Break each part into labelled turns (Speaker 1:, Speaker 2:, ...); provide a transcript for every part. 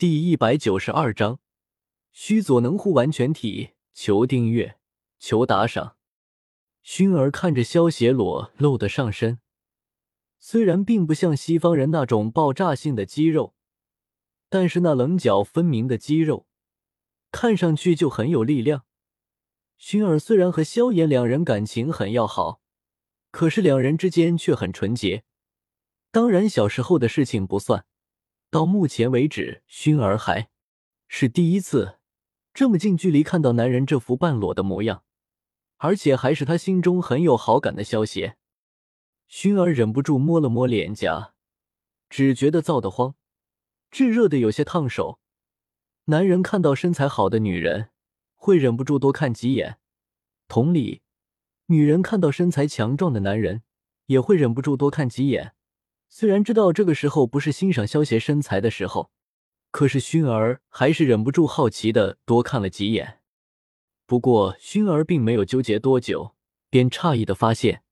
Speaker 1: 第一百九十二章，须佐能乎完全体。求订阅，求打赏。薰儿看着萧邪裸露的上身，虽然并不像西方人那种爆炸性的肌肉，但是那棱角分明的肌肉，看上去就很有力量。薰儿虽然和萧炎两人感情很要好，可是两人之间却很纯洁。当然，小时候的事情不算。到目前为止，薰儿还是第一次这么近距离看到男人这副半裸的模样，而且还是他心中很有好感的萧邪。薰儿忍不住摸了摸脸颊，只觉得燥得慌，炙热的有些烫手。男人看到身材好的女人，会忍不住多看几眼；同理，女人看到身材强壮的男人，也会忍不住多看几眼。虽然知道这个时候不是欣赏萧邪身材的时候，可是薰儿还是忍不住好奇的多看了几眼。不过薰儿并没有纠结多久，便诧异的发现，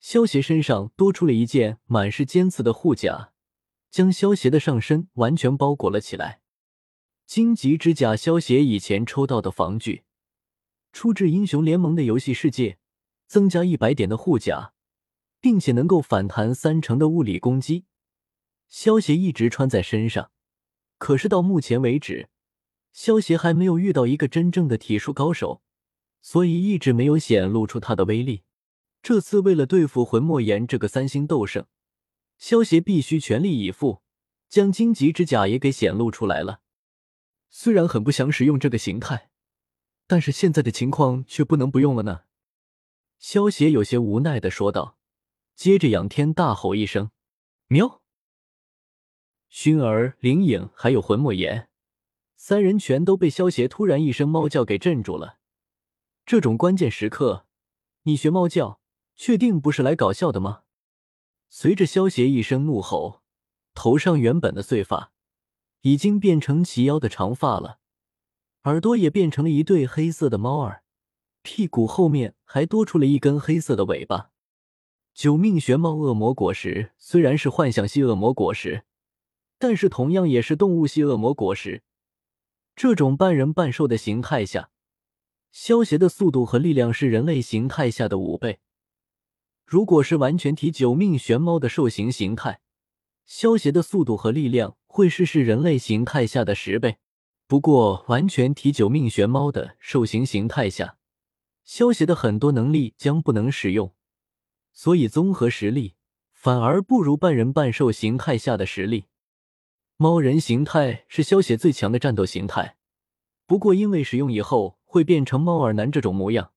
Speaker 1: 萧邪身上多出了一件满是尖刺的护甲，将萧邪的上身完全包裹了起来。荆棘之甲，萧邪以前抽到的防具，出自英雄联盟的游戏世界，增加一百点的护甲。并且能够反弹三成的物理攻击，萧协一直穿在身上。可是到目前为止，萧协还没有遇到一个真正的体术高手，所以一直没有显露出他的威力。这次为了对付魂莫言这个三星斗圣，萧协必须全力以赴，将荆棘之甲也给显露出来了。虽然很不想使用这个形态，但是现在的情况却不能不用了呢。萧协有些无奈的说道。接着，仰天大吼一声：“喵！”薰儿、灵影还有魂莫言三人全都被萧邪突然一声猫叫给镇住了。这种关键时刻，你学猫叫，确定不是来搞笑的吗？随着萧邪一声怒吼，头上原本的碎发已经变成齐腰的长发了，耳朵也变成了一对黑色的猫耳，屁股后面还多出了一根黑色的尾巴。九命玄猫恶魔果实虽然是幻想系恶魔果实，但是同样也是动物系恶魔果实。这种半人半兽的形态下，消邪的速度和力量是人类形态下的五倍。如果是完全体九命玄猫的兽形形态，消邪的速度和力量会是是人类形态下的十倍。不过，完全体九命玄猫的兽形形态下，消邪的很多能力将不能使用。所以综合实力反而不如半人半兽形态下的实力。猫人形态是萧邪最强的战斗形态，不过因为使用以后会变成猫耳男这种模样，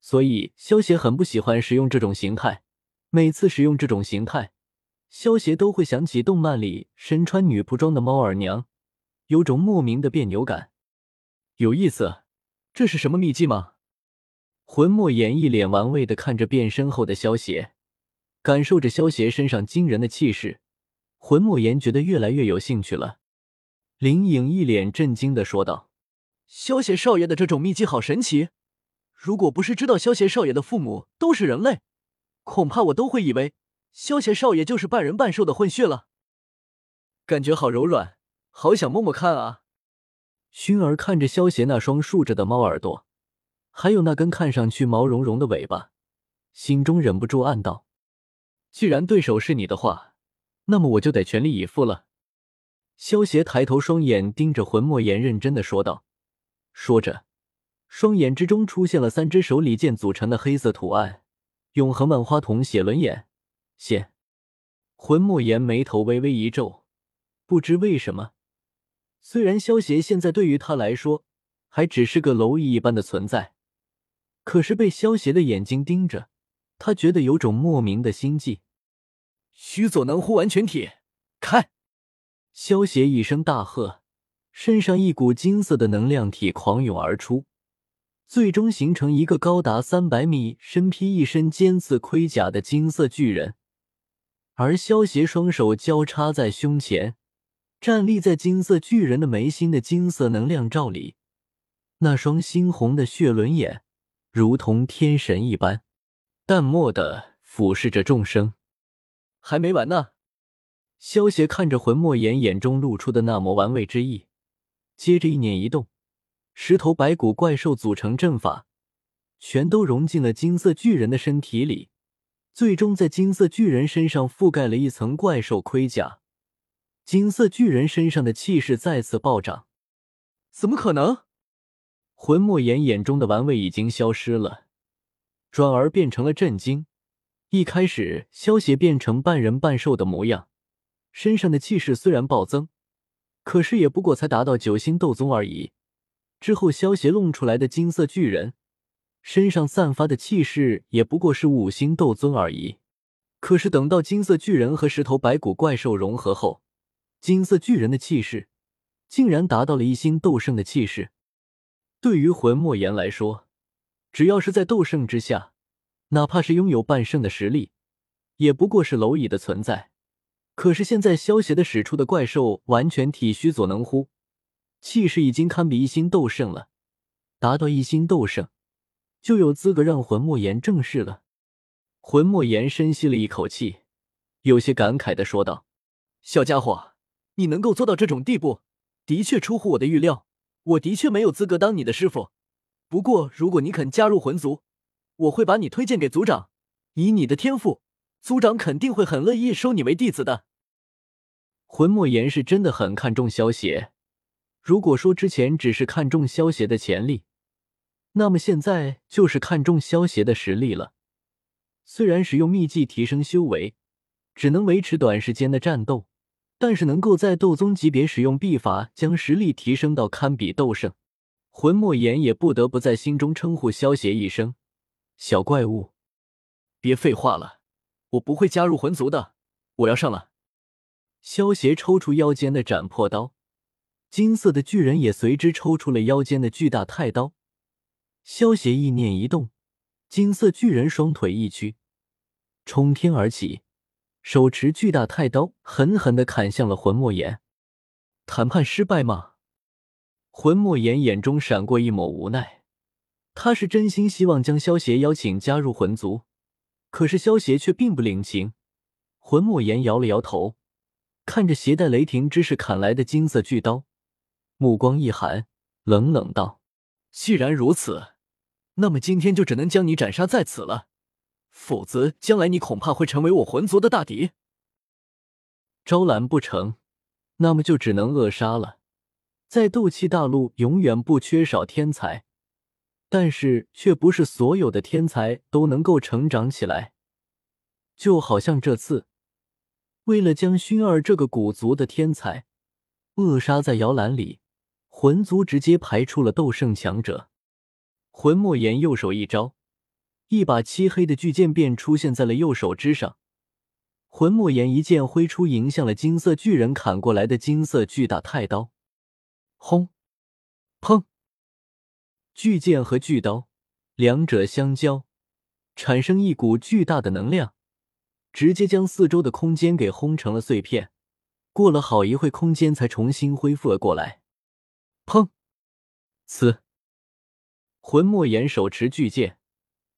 Speaker 1: 所以萧邪很不喜欢使用这种形态。每次使用这种形态，萧邪都会想起动漫里身穿女仆装的猫耳娘，有种莫名的别扭感。有意思，这是什么秘技吗？魂莫言一脸玩味的看着变身后的萧邪，感受着萧邪身上惊人的气势，魂莫言觉得越来越有兴趣了。林颖一脸震惊的说道：“萧邪少爷的这种秘籍好神奇，如果不是知道萧邪少爷的父母都是人类，恐怕我都会以为萧邪少爷就是半人半兽的混血了。感觉好柔软，好想摸摸看啊！”薰儿看着萧邪那双竖着的猫耳朵。还有那根看上去毛茸茸的尾巴，心中忍不住暗道：“既然对手是你的话，那么我就得全力以赴了。”萧邪抬头，双眼盯着魂莫言，认真的说道。说着，双眼之中出现了三只手里剑组成的黑色图案——永恒万花筒写轮眼。现，魂莫言眉头微微一皱，不知为什么，虽然萧邪现在对于他来说还只是个蝼蚁一般的存在。可是被萧邪的眼睛盯着，他觉得有种莫名的心悸。须佐能乎完全体，开！萧邪一声大喝，身上一股金色的能量体狂涌而出，最终形成一个高达三百米、身披一身尖刺盔甲的金色巨人。而萧邪双手交叉在胸前，站立在金色巨人的眉心的金色能量罩里，那双猩红的血轮眼。如同天神一般，淡漠的俯视着众生。还没完呢！萧邪看着魂莫言眼中露出的那抹玩味之意，接着一念一动，十头白骨怪兽组成阵法，全都融进了金色巨人的身体里，最终在金色巨人身上覆盖了一层怪兽盔甲。金色巨人身上的气势再次暴涨。
Speaker 2: 怎么可能？
Speaker 1: 魂莫言眼中的玩味已经消失了，转而变成了震惊。一开始，萧邪变成半人半兽的模样，身上的气势虽然暴增，可是也不过才达到九星斗宗而已。之后，萧邪弄出来的金色巨人身上散发的气势也不过是五星斗尊而已。可是等到金色巨人和十头白骨怪兽融合后，金色巨人的气势竟然达到了一星斗圣的气势。对于魂莫言来说，只要是在斗圣之下，哪怕是拥有半圣的实力，也不过是蝼蚁的存在。可是现在萧邪的使出的怪兽完全体虚左能乎，气势已经堪比一星斗圣了。达到一星斗圣，就有资格让魂莫言正视了。魂莫言深吸了一口气，有些感慨的说道：“
Speaker 2: 小家伙，你能够做到这种地步，的确出乎我的预料。”我的确没有资格当你的师傅，不过如果你肯加入魂族，我会把你推荐给族长。以你的天赋，族长肯定会很乐意收你为弟子的。
Speaker 1: 魂莫言是真的很看重萧邪，如果说之前只是看重萧邪的潜力，那么现在就是看重萧邪的实力了。虽然使用秘技提升修为，只能维持短时间的战斗。但是能够在斗宗级别使用秘法，将实力提升到堪比斗圣，魂莫言也不得不在心中称呼萧邪一声“小怪物”。
Speaker 2: 别废话了，我不会加入魂族的，我要上了。
Speaker 1: 萧邪抽出腰间的斩破刀，金色的巨人也随之抽出了腰间的巨大太刀。萧邪意念一动，金色巨人双腿一屈，冲天而起。手持巨大太刀，狠狠的砍向了魂莫言。谈判失败吗？魂莫言眼中闪过一抹无奈。他是真心希望将萧邪邀请加入魂族，可是萧邪却并不领情。魂莫言摇了摇头，看着携带雷霆之势砍来的金色巨刀，目光一寒，冷冷道：“
Speaker 2: 既然如此，那么今天就只能将你斩杀在此了。”否则，将来你恐怕会成为我魂族的大敌。
Speaker 1: 招揽不成，那么就只能扼杀了。在斗气大陆，永远不缺少天才，但是却不是所有的天才都能够成长起来。就好像这次，为了将薰儿这个古族的天才扼杀在摇篮里，魂族直接排出了斗圣强者。魂莫言右手一招。一把漆黑的巨剑便出现在了右手之上，魂莫言一剑挥出，迎向了金色巨人砍过来的金色巨大太刀。轰！砰！巨剑和巨刀两者相交，产生一股巨大的能量，直接将四周的空间给轰成了碎片。过了好一会，空间才重新恢复了过来。砰！呲！魂莫言手持巨剑。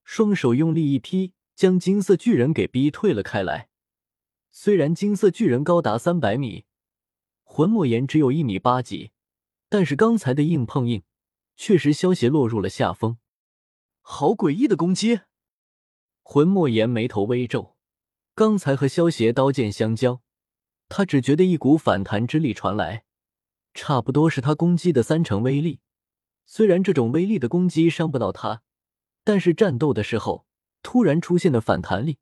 Speaker 1: 双手用力一劈，将金色巨人给逼退了开来。虽然金色巨人高达三百米，魂莫言只有一米八几，但是刚才的硬碰硬，确实萧邪落入了下风。
Speaker 2: 好诡异的攻击！
Speaker 1: 魂莫言眉头微皱，刚才和萧邪刀剑相交，他只觉得一股反弹之力传来，差不多是他攻击的三成威力。虽然这种威力的攻击伤不到他。但是战斗的时候，突然出现的反弹力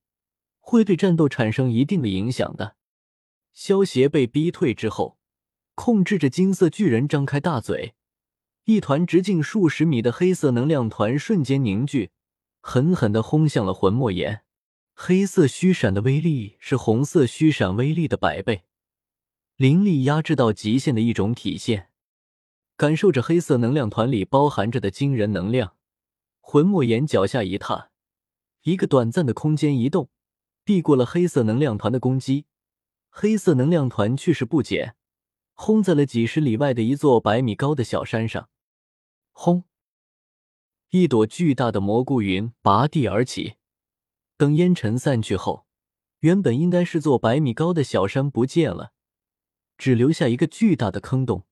Speaker 1: 会对战斗产生一定的影响的。萧协被逼退之后，控制着金色巨人张开大嘴，一团直径数十米的黑色能量团瞬间凝聚，狠狠的轰向了魂莫言。黑色虚闪的威力是红色虚闪威力的百倍，灵力压制到极限的一种体现。感受着黑色能量团里包含着的惊人能量。魂莫言脚下一踏，一个短暂的空间移动，避过了黑色能量团的攻击。黑色能量团去势不减，轰在了几十里外的一座百米高的小山上。轰！一朵巨大的蘑菇云拔地而起。等烟尘散去后，原本应该是座百米高的小山不见了，只留下一个巨大的坑洞。